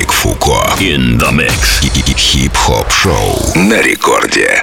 Доминик Фуко. In the mix. Хип-хоп шоу на рекорде.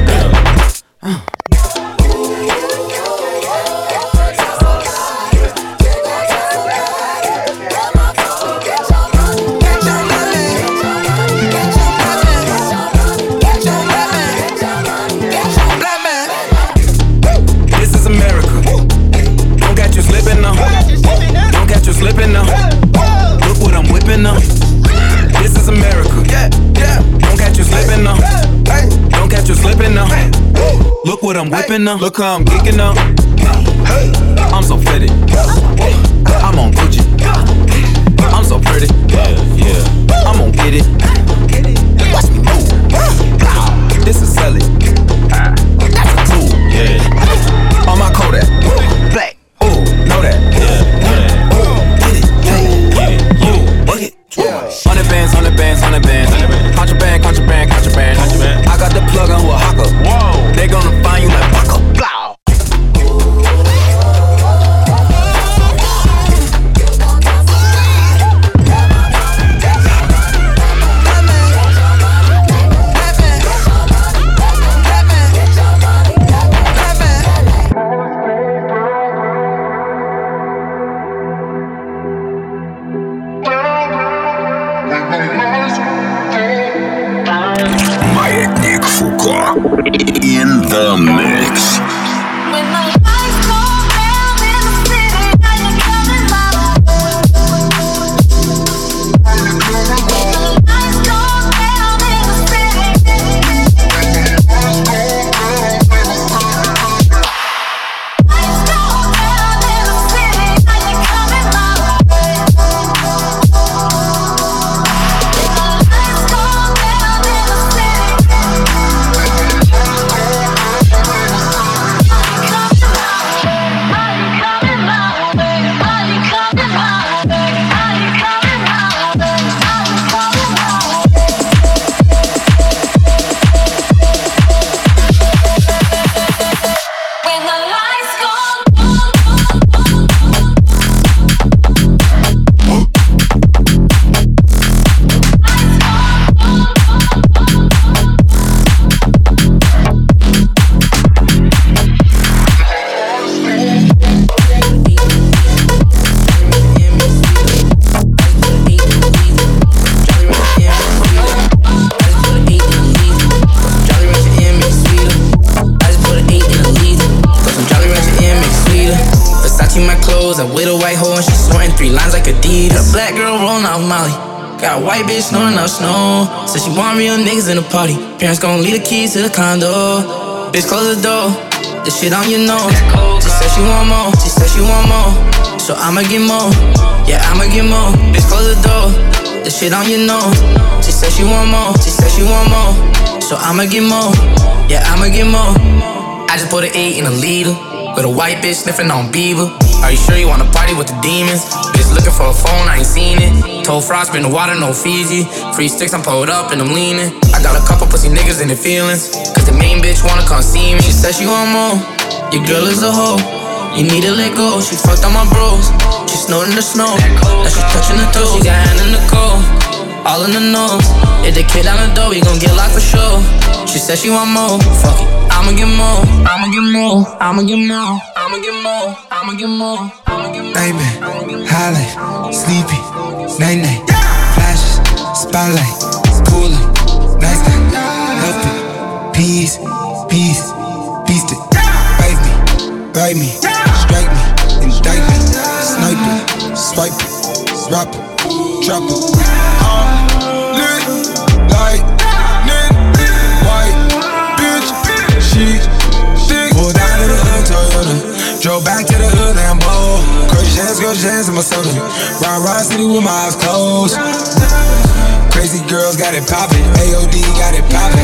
Whipping up. Look how I'm kicking up. I'm so fitted. I'm on Gucci. I'm so pretty. Yeah, yeah. I'm gonna get it. White hoe and she snorting three lines like Adidas. A black girl rolling off Molly. Got a white bitch snoring out snow. Said she want real niggas in the party. Parents gon' leave the keys to the condo. Bitch, close the door. The shit on your nose. She said she want more. She said she want more. So I'ma get more. Yeah, I'ma get more. Bitch, close the door. The shit on your nose. She said she want more. She said she want more. So I'ma get more. Yeah, I'ma get more. I just put an eight in a liter. With a white bitch sniffing on Bieber. Are you sure you wanna party with the demons? Bitch looking for a phone, I ain't seen it. Told Frost, been the water, no Fiji. Free sticks, I'm pulled up and I'm leaning. I got a couple pussy niggas in the feelings. Cause the main bitch wanna come see me. She said she want more. Your girl is a hoe. You need to let go. She fucked on my bros. She snorting the snow. Now she touching the toes. She got hand in the cold. All in the nose. If the kid down the door, we gon' get locked for sure. She said she want more. Fuck it. I'ma get more. I'ma get more. I'ma get more. I'ma get more. I'ma get more. I'ma get more. Nightmare, highlight, sleepy, night night, flashes, spotlight, cooler, nice night, help it, peace, peace, beast it, bite me, bite me, strike me, indict me, snipe it, swipe it, drop it, drop it. Drove back to the hood, Lambo. Crazy chance, crazy chance in my soda. Ride, ride, city with my eyes closed. Crazy girls got it poppin'. AOD got it poppin'.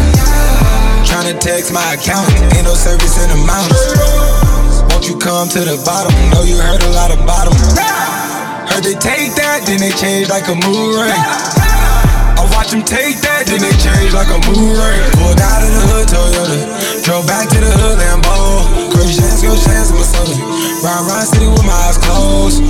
Tryna text my account, ain't no service in the mountains. Won't you come to the bottom? Know you heard a lot about them. Heard they take that, then they change like a mood ring watch them take that, then they change like a boomerang. Pulled out of the hood, Toyota. Drove back to the hood, Lambo. Chris Chance, go Chance, Minnesota. Ride, ride city with my eyes closed.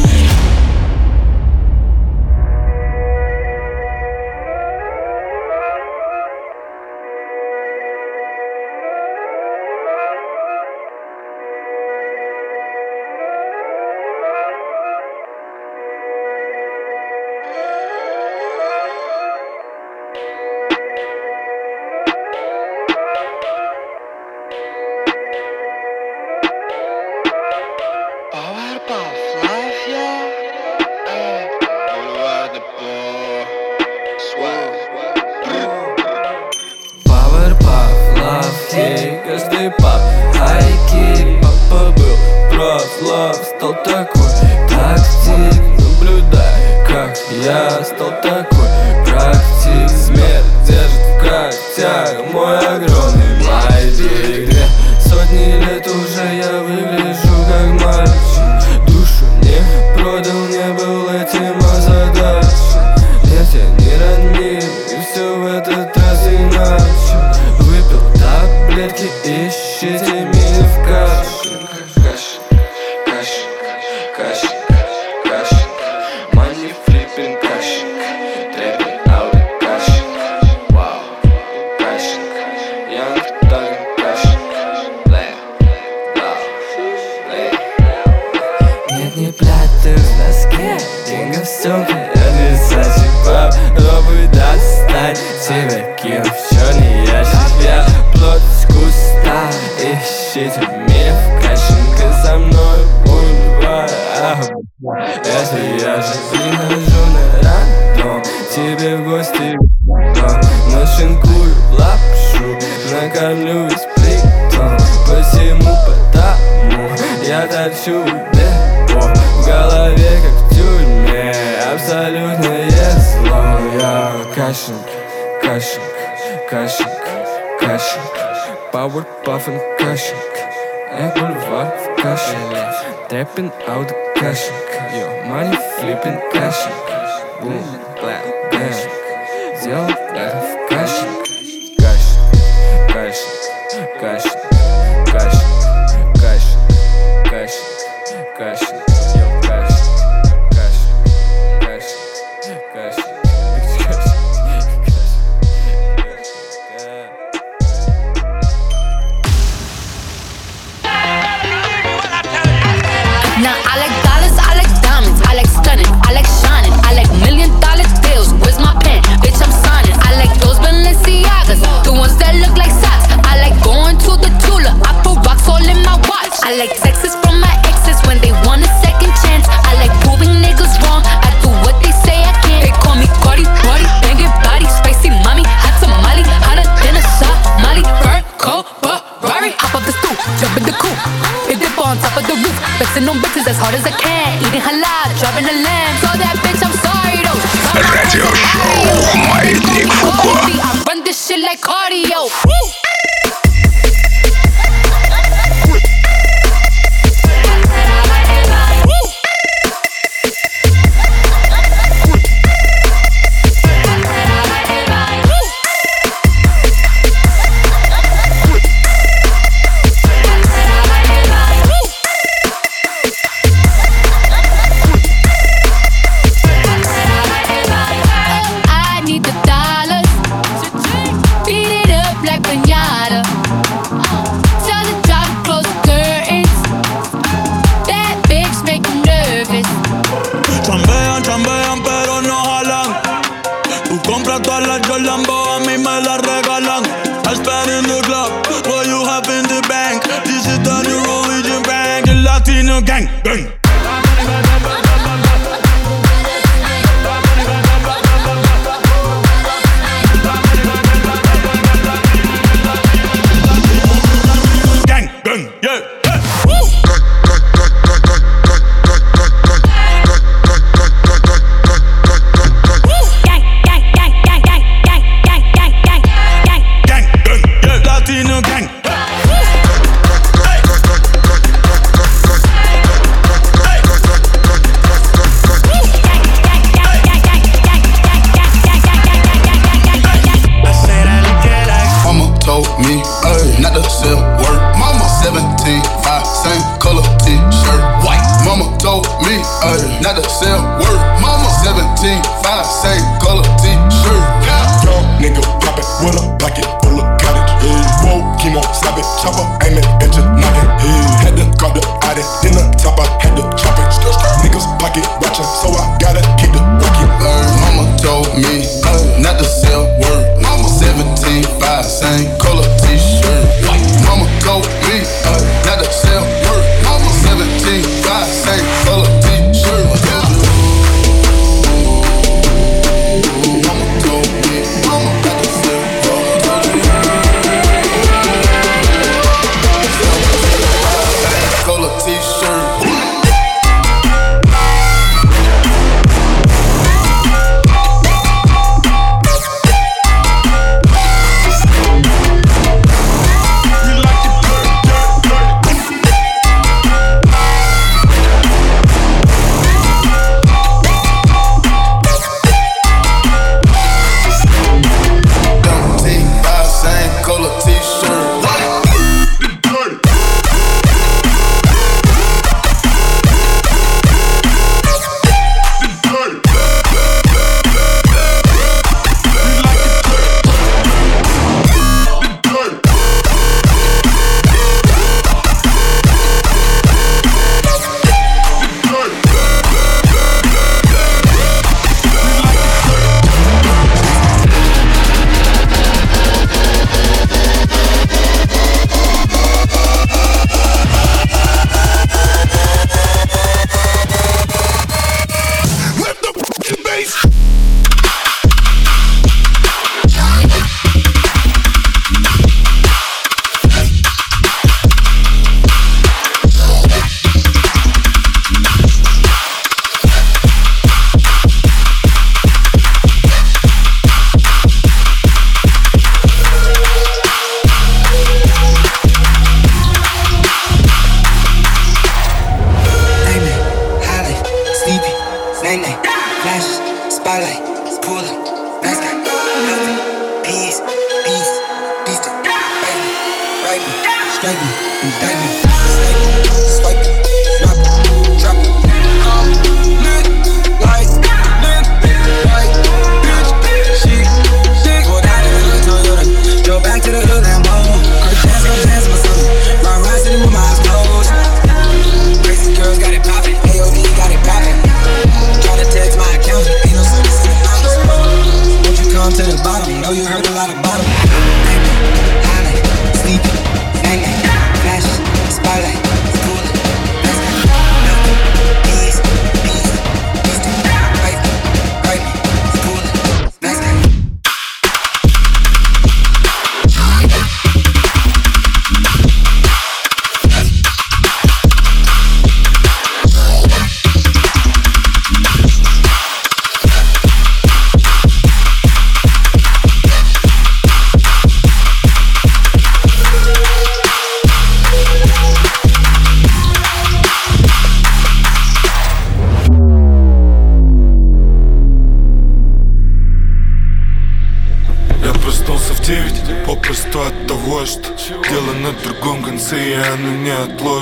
Beat it up like when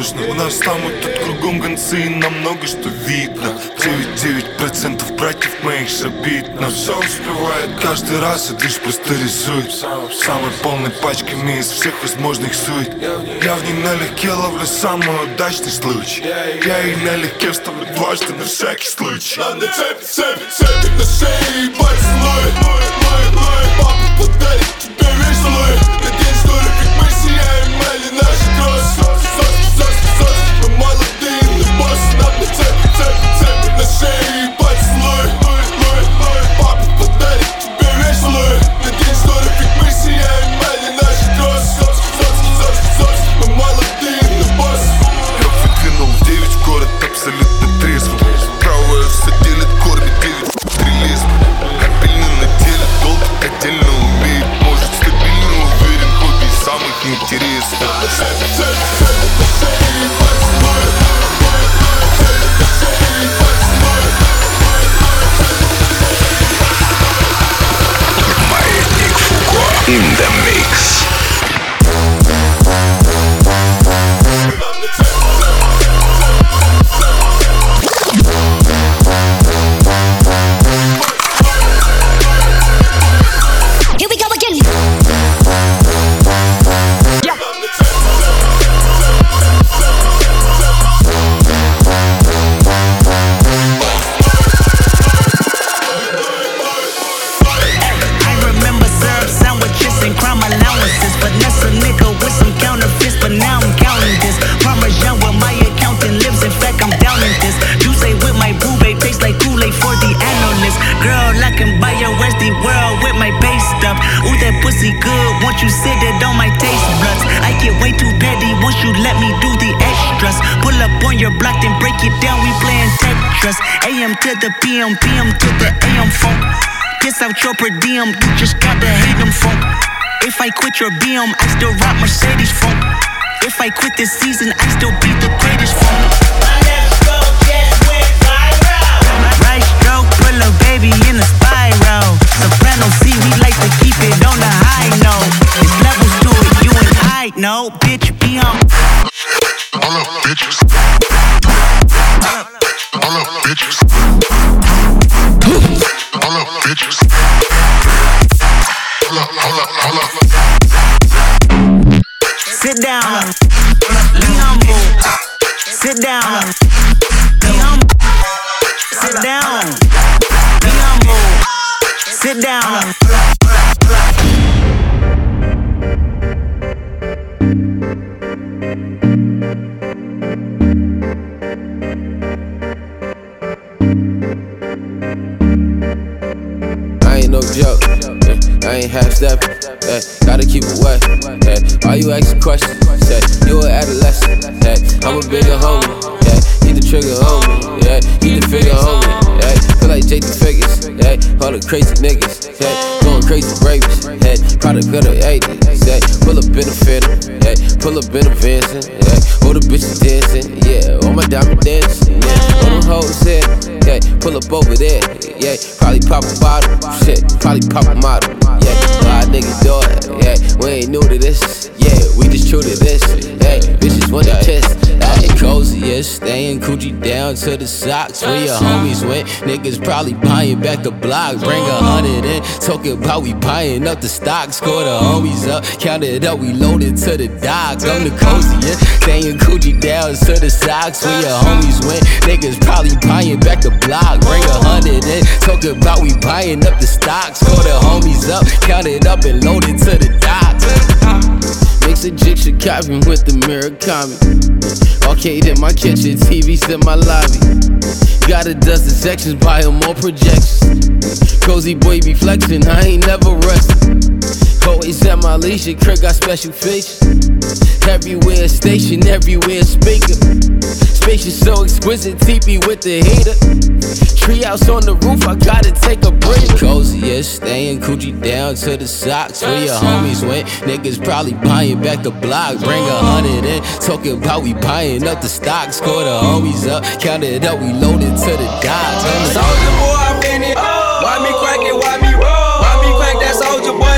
радужно У нас там вот тут кругом гонцы намного что видно. 9-9% братьев моих забит На все успевает. Каждый раз, и лишь просто рисует. Самой полной пачками из всех возможных сует. Я в ней налегке ловлю самый удачный случай. Я и налегке вставлю дважды на всякий случай. Она цепит, цепит, цепит на шее и поцелует season, I still beat the ain't half step. Yeah, gotta keep it wet. Yeah, why you asking questions? Say, you an adolescent. Yeah, I'm a bigger homie. Yeah, he the trigger homie. Yeah, he the figure homie. Yeah, feel like JT Figures. Yeah, all the crazy niggas. Yeah, going crazy rapists. Yeah, product of the 80s. Yeah, pull up in a fiddle. Yeah, pull up in a Vincent. Yeah, all the bitches dancing. Yeah, all my diamond dancing. Yeah, all them hoes here. Yeah, pull up over there. Yeah, probably pop a bottle. Shit, probably pop a model. Yeah, my nigga do it. Yeah, we ain't new to this. Yeah, we just true to this. Hey, bitches want to kiss. Hey, cozy, yeah, staying coochie down to the socks. Where your homies went, niggas probably buying back the block. Bring a hundred in, talking about we buying up the stock. Score the homies up, count it up, we loaded to the dock. I'm the cozy, yeah, staying coochie down to the socks. Where your homies went, niggas probably buying back the block. Bring a hundred in, talking about we buying up the stock. Score the homies up, count it up and load it to the dock. Mix a jig copy with the Murakami. Arcade in my kitchen, TVs in my lobby. Got a dozen sections, buying more projections. Cozy boy be flexing, I ain't never resting. Always at my leisure, Kirk got special features. Everywhere station, everywhere speaker. Spacious, so exquisite, teepee with the heater. Treehouse on the roof, I gotta take a break. Cozy, yeah, staying coochie down to the socks. Where your homies went, niggas probably buying back the block. Bring a hundred in, talking about we buying up the stock. Score the homies up, count it up, we loaded to the dots.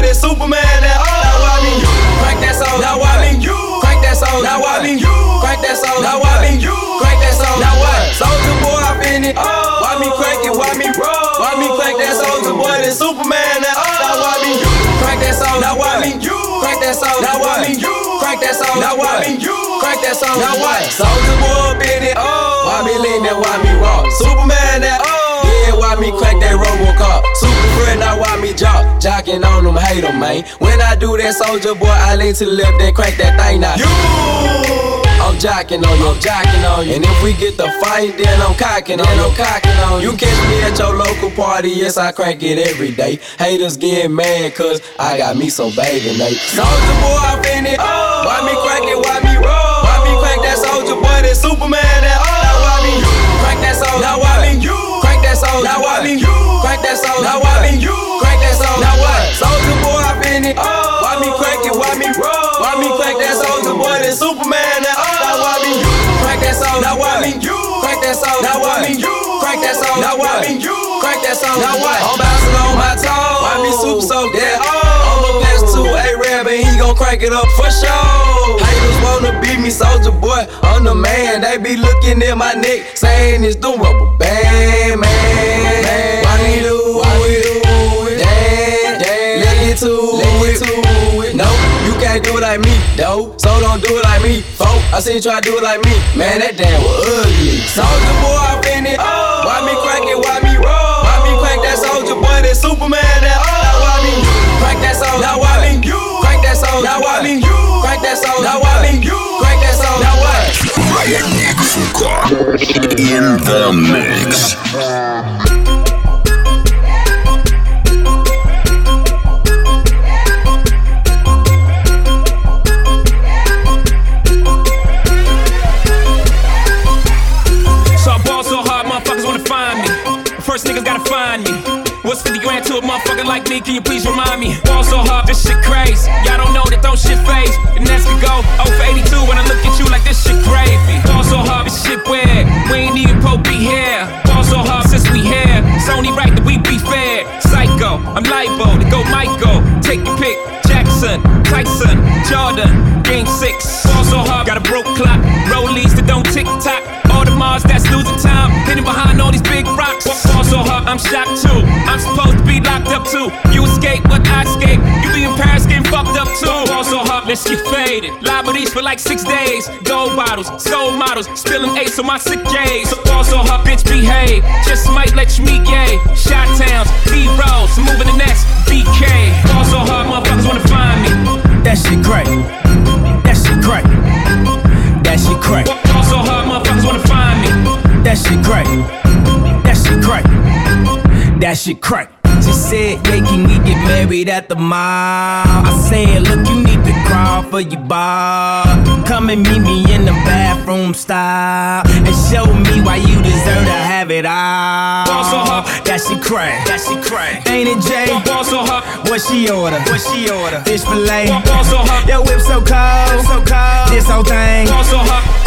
That Superman? That oh. Now why me you crack that soldier? Now why me you crack that soldier? Now why me you crack that soldier? Now oh. why me you crack that soldier? Now what? Soldier boy, I'm in it. Why me crack it? Why me roll? Why me crack that soldier boy? That Superman? That oh. Now why me you crack that soldier? Now why me you crack that soldier? Now why me you crack that soldier? Now why me you crack that soldier? Now what? Soldier boy, up in it. Oh. Why me lean that? Why me rock? Superman? That oh. Why me crack that Robocop? Super friend, now why me jock? Jocking on them, hate them, man. When I do that soldier boy, I lean to the left, then crack that thing now. You! I'm jocking on you, I'm jocking on you. And if we get the fight, then I'm cocking on you, I'm cocking on you. You catch me at your local party, yes, I crank it every day. Haters get mad, cause I got me so baby Nate. Soldier boy, I in it. Why me crack it? Why me roll? Why me crack that soldier boy? That Superman? That soldier? Now what? I'm bouncing on my toes. Why me super so that oh. I'ma pass to A-Rab and he gon' crank it up for sure. Haters wanna beat me, soldier boy. I'm the man. They be looking at my neck, saying it's the rubber band, man. Why me do it? Damn, damn. Let me to it. No, you can't do it like me, though. So don't do it like me, folk. I seen you try to do it like me. Man, that damn was ugly. Soldier boy, I in oh. it. Why me crack it? Why That Superman? That oh. Now why me crack that soldier? Now why me you crack that soldier? Now why me you crack that soldier? Now why me, can you please remind me? Fall so hard, this shit crazy. Y'all don't know that those shit phase. And that's the go 0 for 82 when I look at you like this shit gravy. Fall so hard, this shit weird. We ain't even poke here. Fall so hard since we here. It's only right that we be fair. Psycho, I'm libo to go Michael. Take your pick. Jackson, Tyson, Jordan, Game 6. Fall so hard, got a broke clock. Rollies that don't tick tock. All the Mars that's losing time. Hitting behind all these big rocks. Fall so hard, I'm shocked too. I'm supposed up too. You escape, but I escape. You be in Paris getting fucked up too. Fall so hard, let's get faded. Liberties for like six days. Gold bottles, soul models, spilling ace on my sick days. So hard, bitch, behave. Just might let you meet gay. Shot towns, B rolls, moving the next BK. Fall so hard, motherfuckers wanna find me. That shit great. That shit great. That shit great. Fall so hard, motherfuckers wanna find me. That shit great. That shit great. That shit great. She said, yeah, can we get married at the mall? I said, look, you need to crawl for your bar. Come and meet me in the bathroom style. And show me why you deserve to have it all. so hot. That shit crack. That shit crack. Ain't it, Jay? Fall so hard. What she order? What she order? Fish fillet. Fall so hot. Your whip so cold. So cold. This whole thing. Fall so hot.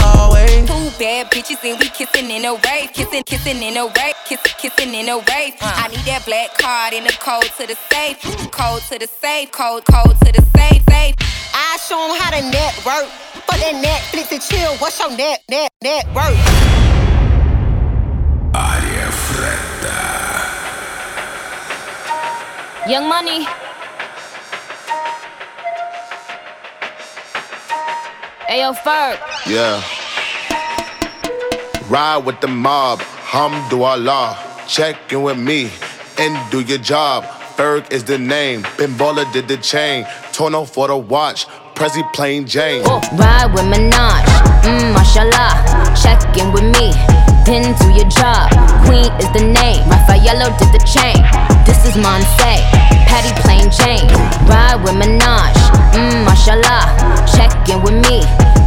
Bad bitches and we kissing in a wave, kissing, kissing in a wave, kissing, kissing in a wave. I need that black card in the code to the safe, code to the safe, code, code to the safe, safe. I show them how to network. Fuck that Netflix and chill. What's your net, net, net worth? Young Money. Ayo Ferg. Yeah. Ride with the mob, Hamdulillah. Check in with me and do your job. Ferg is the name. Ben Baller did the chain. Torno for the watch. Prezi plain Jane. Oh. Ride with Minaj, mmm, mashallah. Check in with me, then do your job. Queen is the name, Raffaello did the chain. This is Monse, Patty plain Jane. Ride with Minaj, mmm, mashallah. Check in with me,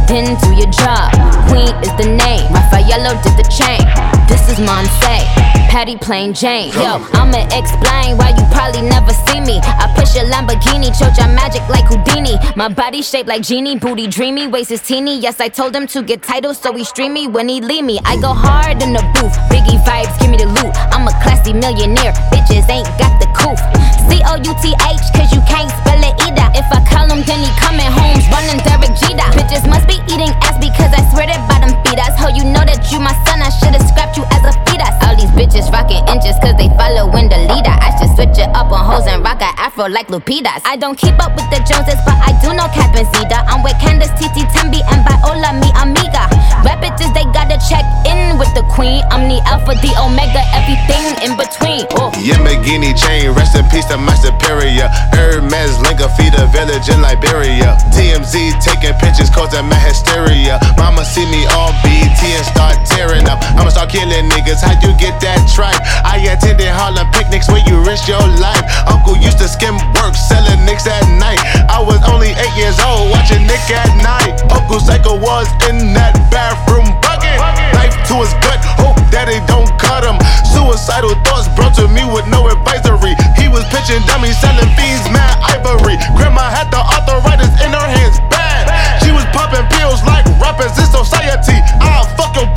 then do your job. Queen is the name, Raffaello did the chain. This is Monse, Patty plain Jane. Yo, I'ma explain why you probably never see me. I push a Lamborghini, choke your magic like Houdini. My body shaped like genie, booty dreamy, waist is teeny. Yes, I told him to get titles, so he stream me when he leave me. I go hard in the booth, Biggie vibes, give me the loot. I'm a classy millionaire, bitches ain't got the coof. C O U T H, cause you can't spell it either. If I call him, then he coming home, running Derek Jeter. Bitches must be eating ass because I swear that bottom feed us. Ho, you know that you my son, I should've scrapped you as a fetus. All these bitches rocking inches cause they following the leader. I should switch it up on hoes and rock a afro like Lupitas. I don't keep up with the Joneses, but I do know Cap and Zeta. I'm with Candace, Titi, Tembi, and Viola, mi amiga. Rap bitches, they gotta check in with the queen. I'm the alpha, the omega, everything in between. Oh. Yamagini chain, rest in peace to my superior. Hermes Linka feed a village in Liberia. TMZ taking pictures causing my hysteria. Mama see me on BT and start tearing up. I'ma start killing niggas. How you get that tripe? I attended Harlem picnics where you risk your life. Uncle used to skim work, selling nicks at night. I was only eight years old, watching Nick at night. Uncle Psycho was in that bathroom bucket. Knife to his gut, hope daddy don't cut him. Suicidal thoughts brought to me with no advisory. He was pitching dummies, selling fiends, mad ivory. Grandma had the arthritis in her hands, bad. She was popping pills like rappers in society. I'll fuck your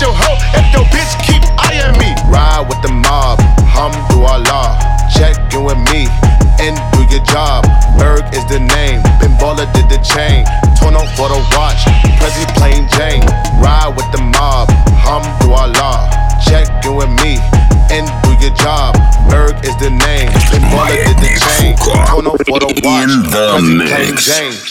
your hoe if your bitch keep eyeing me. Ride with the mob, Hum Hamdulillah. Check in with me and do your job. Berg is the name. Ben did the chain. Torno for the watch. Prezi plain Jane. Ride with the mob, Hum Hamdulillah. Check in with me and do your job. Berg is the name, and Baller did the chain. Tono for the watch.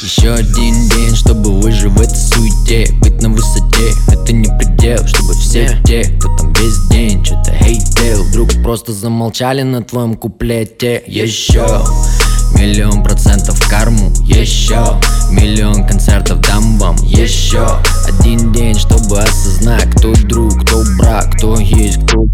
Еще один день, чтобы выжить в этой суете. Быть на высоте, это не предел Чтобы все те, кто там весь день Что-то хейтил, вдруг просто замолчали на твоем куплете. Еще Миллион процентов карму Еще миллион концертов дам вам Еще один день, чтобы осознать Кто друг, кто брат, кто есть, кто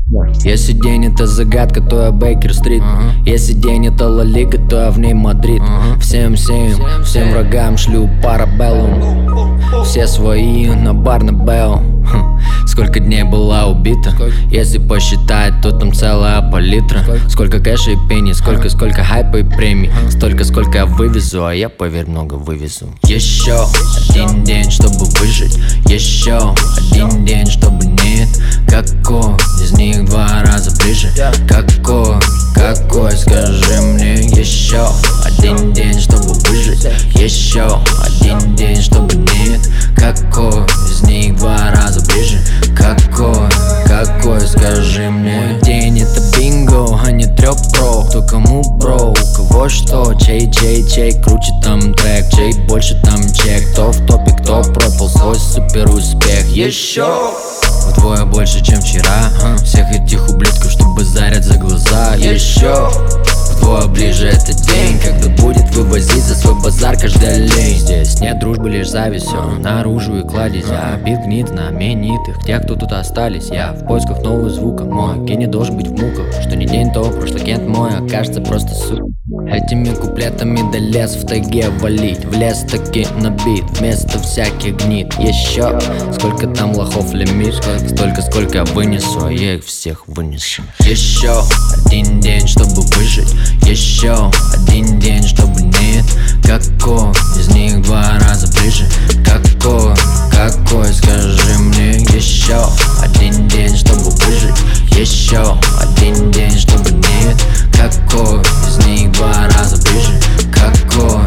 Если день это загадка, то я Бейкер-стрит Если день это Ла Лига, то я в ней Мадрид. Всем, всем, всем врагам шлю парабеллум. Все свои на Барнабелл Сколько дней была убита? Если посчитать, то там целая палитра. Сколько? Кэша и пени, сколько, сколько хайпа и премий Столько, сколько я вывезу, а я, поверь, много вывезу. Еще один день, чтобы выжить. Еще один день, чтобы нет. Какой из них два раза ближе? Какой, какой, скажи мне? Еще один день, чтобы выжить. Еще один день, чтобы нет. Какой из них два раза ближе? Какой, какой, скажи мне? Мой день это бинго, а не трёп про. Кто кому бро, у кого что? Чей, чей, чей, круче там трек? Чей больше там чек? Кто в топе, кто пропал? Свой супер успех. Еще Вдвое больше, чем вчера. А? Всех этих ублюдков, что базарят за глаза. Еще Вдвое ближе этот день Когда будет вывозить за свой базар каждый олень. Здесь нет дружбы, лишь зависть. Все наружу и кладезь. Я бит гнит знаменитых. Тех, кто тут остались Я в поисках нового звука. Мой ген не должен быть в муках. Что не день, то прошлый кент мой Окажется просто сука Этими куплетами до лес в тайге валить. В лес таки набит, вместо всяких гнит. Еще сколько там лохов лимит Столько, сколько я вынесу, а я их всех вынесу. Еще один день, чтобы выжить. Еще один день, чтобы нет. Какой из них два раза ближе? Какой, какой, скажи мне Еще один день, чтобы выжить? Еще один день, чтобы нет? Какой из них два раза ближе? Какой,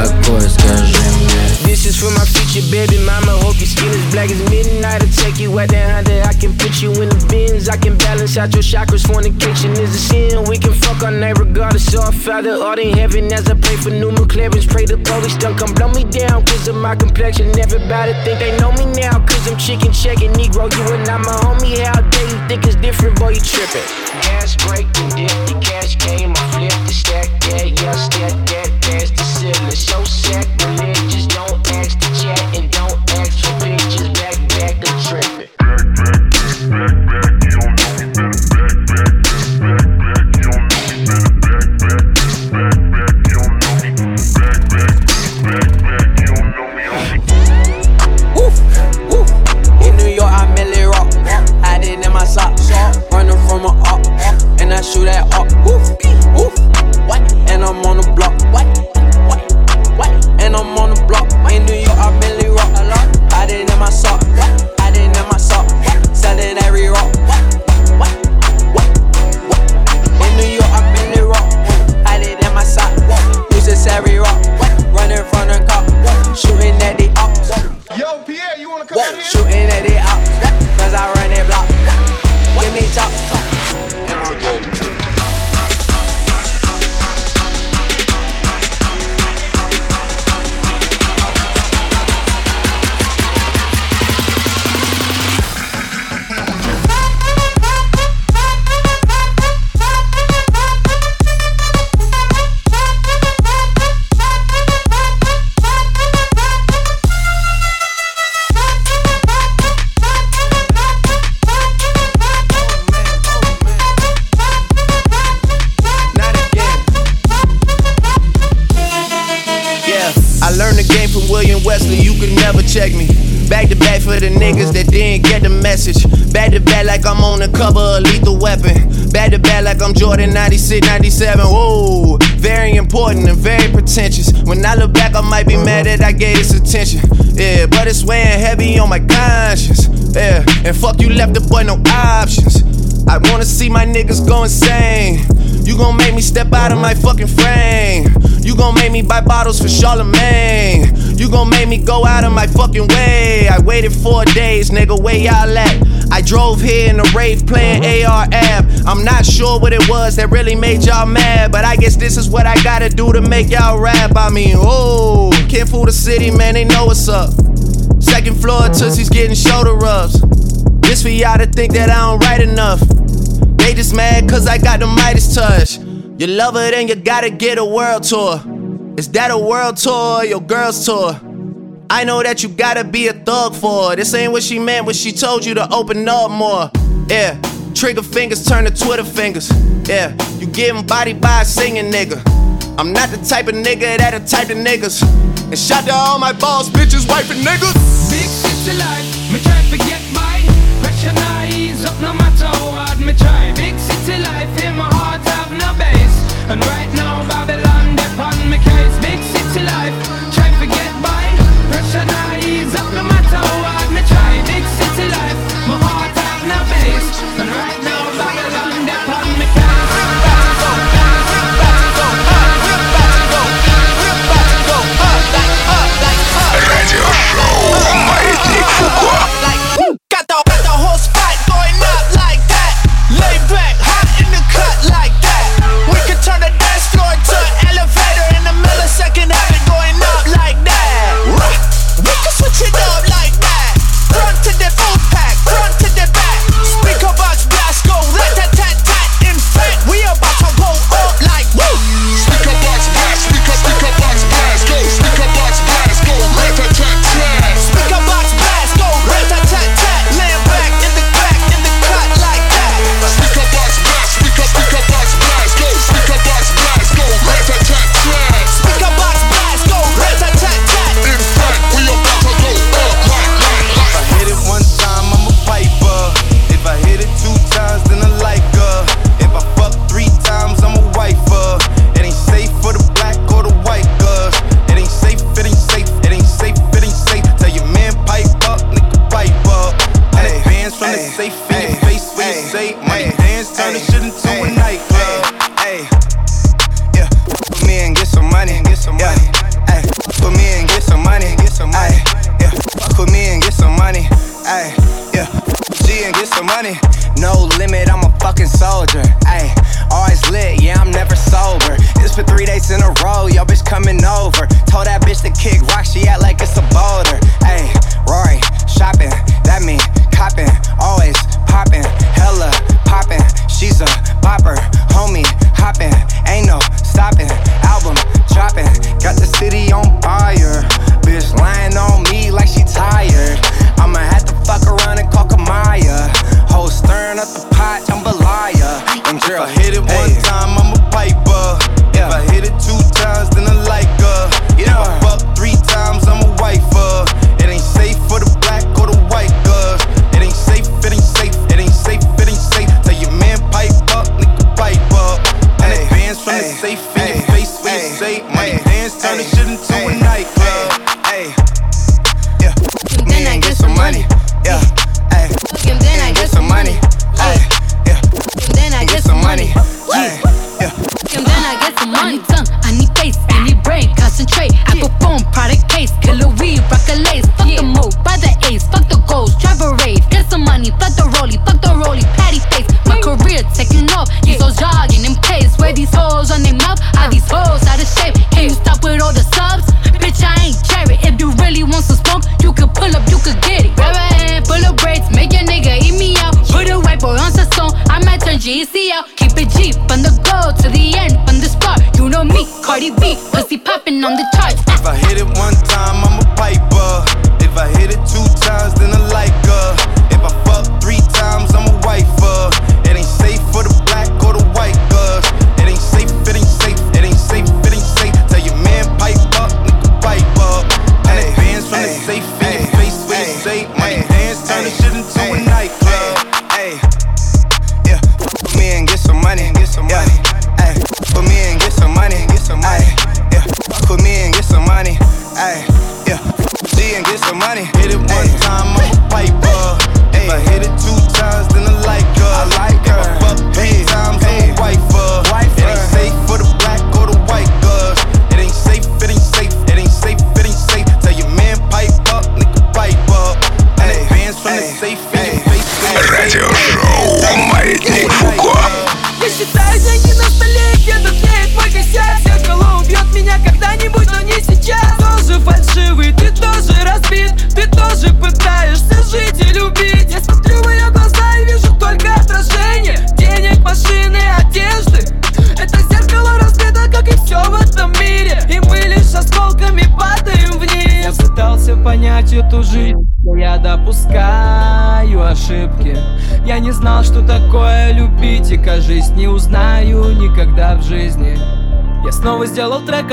какой, скажи мне This is for my future baby mama. Hope your skin is black as midnight. I'll take you out there under. I can put you in the bins. I can balance out your chakras. Fornication is a sin. We can fuck all night regardless. So our Father art in heaven as I pray for new clearance. Pray the police don't come blow me down. Cause of my complexion. Everybody think they know me now. Cause I'm chicken checking Negro. You and I'm a homie. How dare you think it's different? Boy, you tripping. Gas break and dip. The cash came. I flipped the stack. Yeah, yeah, stack that. Past. So sacrilegious. Check me. Back to back for the niggas that didn't get the message. Back to back like I'm on the cover of Lethal Weapon. Back to back like I'm Jordan 96, 97. Whoa, very important and very pretentious. When I look back, I might be mad that I gave this attention. Yeah, but it's weighing heavy on my conscience. Yeah, and fuck you left the boy no options. I wanna see my niggas go insane. You gon' make me step out of my fucking frame. You gon' make me buy bottles for Charlemagne. You gon' make me go out of my fucking way. I waited four days, nigga, where y'all at? I drove here in a rave playing uh-huh. ARF. I'm not sure what it was that really made y'all mad, but I guess this is what I gotta do to make y'all rap. I mean, oh, can't fool the city, man, they know what's up. Second floor, uh-huh. Tootsie's getting shoulder rubs. This for y'all to think that I don't write enough. They just mad cause I got the Midas touch. You love her, then you gotta get a world tour. Is that a world tour or your girl's tour? I know that you gotta be a thug for her. This ain't what she meant when she told you to open up more. Yeah, trigger fingers turn to Twitter fingers. Yeah, you getting body by a singing nigga. I'm not the type of nigga that a type of niggas. And shout to all my boss, bitches, wife, and niggas. Big city life, me try forget my Pressure nice up no matter what. me try. Big city life in my heart have no base. And right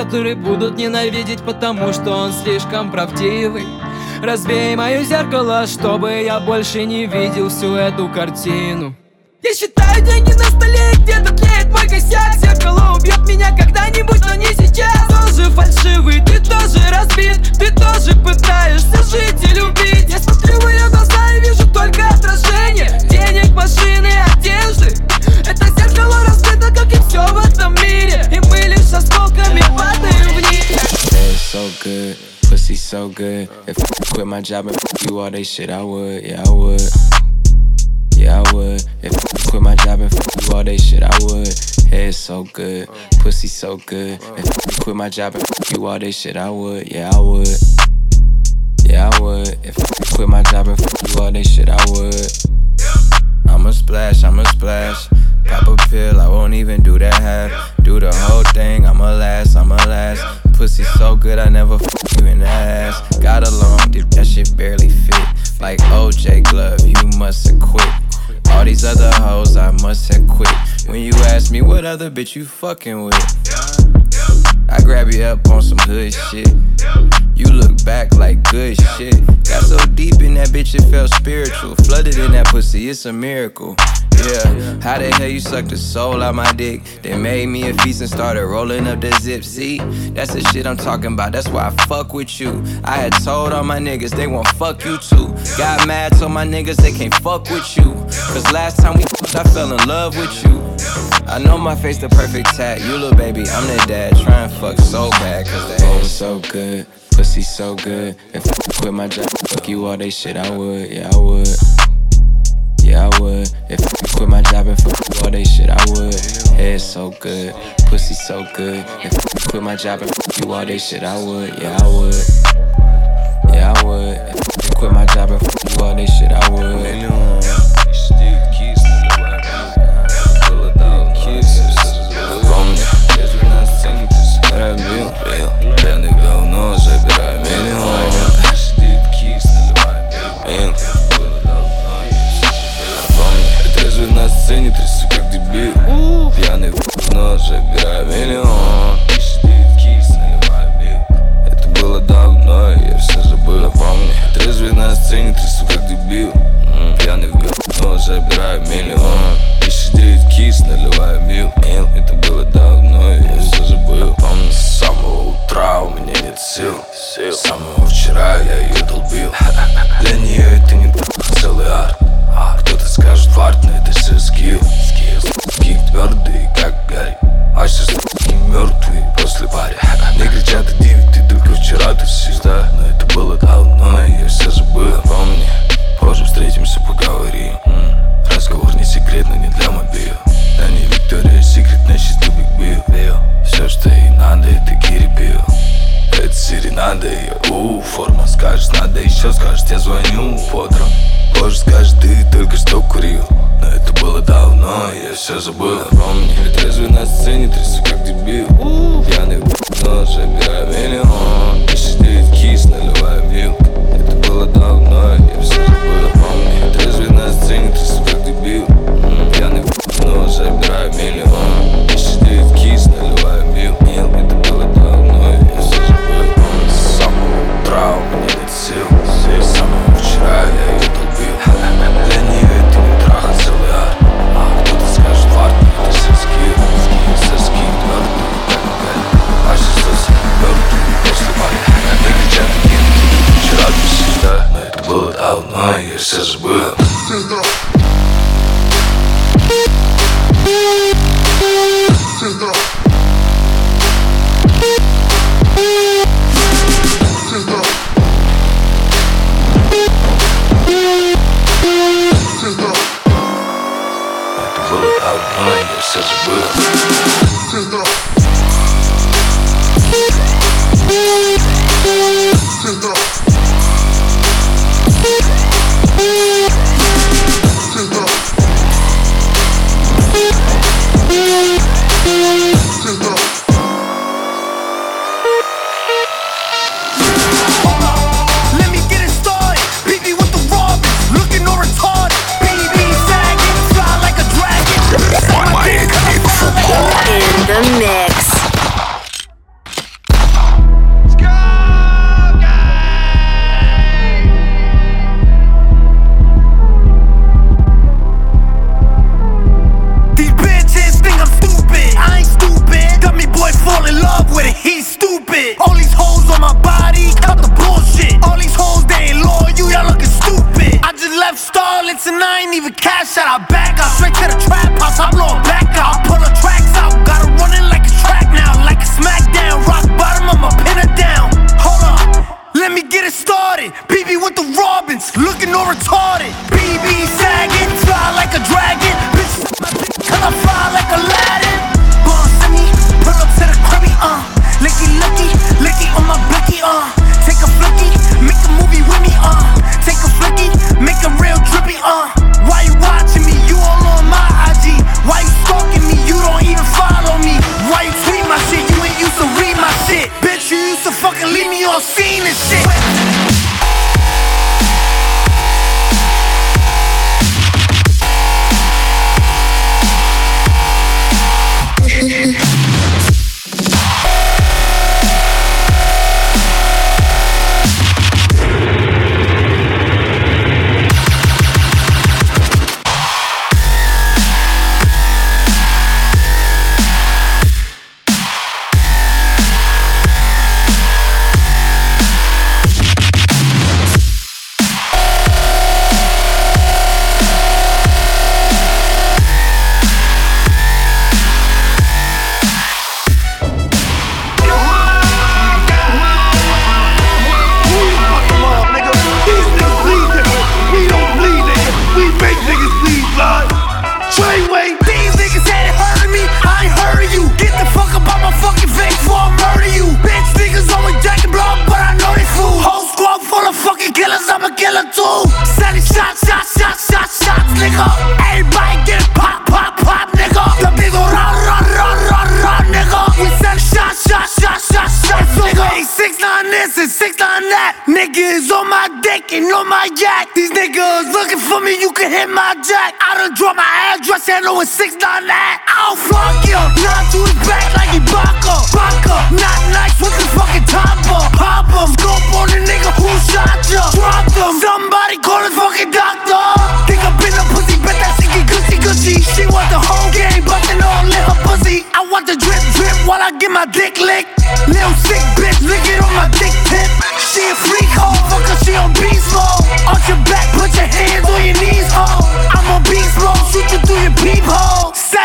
который будут ненавидеть, потому что он слишком правдивый. Разбей мое зеркало, чтобы я больше не видел всю эту картину so good If I quit my job and fuck you all they shit, I would, yeah I would Yeah, I would. If I quit my job and fuck you all day shit, I would. Head so good, pussy so good. If I quit my job and fuck you all day shit, I would. Yeah, I would. Yeah, I would. If I quit my job and fuck you all day shit, I would. I'ma splash, I'ma splash. Pop a pill, I won't even do that half. Do the whole thing, I'ma last, I'ma last. Pussy so good, I never fuck you in the ass. Got along, dude, that shit barely fit. Like OJ Glove, you must have quit. All these other hoes, I must have quit. When you ask me what other bitch you fucking with, I grab you up on some hood shit. You look back like good shit. Got so deep in that bitch, it felt spiritual. Flooded in that pussy, it's a miracle. Yeah, how the hell you sucked the soul out my dick? They made me a feast and started rolling up the zip. See, that's the shit I'm talking about. That's why I fuck with you. I had told all my niggas they won't fuck you too. Got mad, told my niggas they can't fuck with you. Cause last time we fucked, I fell in love with you. I know my face the perfect tat. You little baby, I'm the dad. Try and fuck so bad, cause the aim so good. Pussy so good. If I quit my job, and fuck you all they shit, I would. Yeah, I would. Yeah, I would. If I quit my job and fuck you all they shit, I would. Head so good. Pussy so good. If I quit my job and fuck you all they shit, I would. Yeah, I would. Yeah, I would. If I quit my job and fuck you all they shit, I would. Looking for me, you can hit my jack. I done drop my address and know it's six nine that. I'll fuck you. Not to his back like he Baka. Not nice with the fucking topper. Pop him. Scope on the nigga who shot ya. Drop them. Somebody call his fucking doctor. Think I've been a pussy, bet that shit get gushy. She want the whole game, bustin' all in her pussy. I want the drip drip while I get my dick licked. Little sick bitch, lick it on my dick tip. She a freak hoe, fucker, she on beast mode. Arch your back,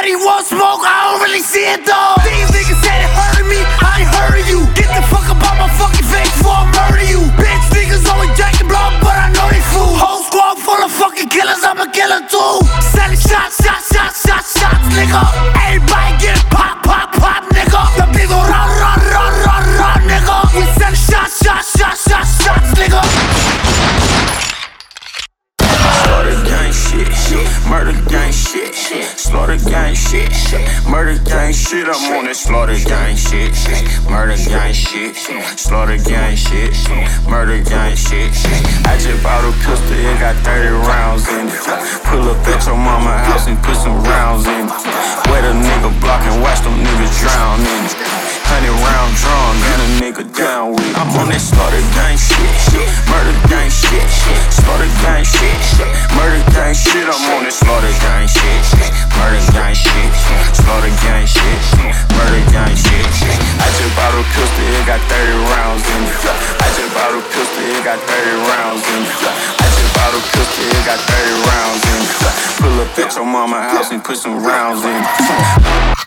he won't smoke, I don't really see it though. These niggas said it heard me, I ain't of you. Get the fuck up out my fucking face before I murder you. Bitch, niggas always jacking blood, but I know they fool. Whole squad full of fucking killers, I'm a killer too. Selling shots, shots, shots, shots, shots, nigga. Everybody get pop, pop, pop, nigga. The ol' run, run, run, run, run, nigga. We send shots, shots, shots, shots, shots, nigga. Murder gang shit, slaughter gang shit, murder gang shit. I'm on that slaughter gang shit, murder gang shit, slaughter gang shit, murder gang shit. I just bought a pistol, it got 30 rounds in it. Pull up at your mama house and put some rounds in it. Wet a nigga block and watch them niggas drown in it. Hundred round drum, gun a nigga down with. I'm on that slaughter gang shit, shit, murder gang shit, shit, slaughter gang shit, shit, murder gang shit. I'm on that slaughter gang shit, shit, murder gang shit, slaughter gang shit, shit, murder gang shit. I just bought a pistol, it got 30 rounds in it. I just bought a pistol, it got 30 rounds in it. I just bought a pistol, it got 30 rounds in it. Pull up at your mama house and put some rounds in it.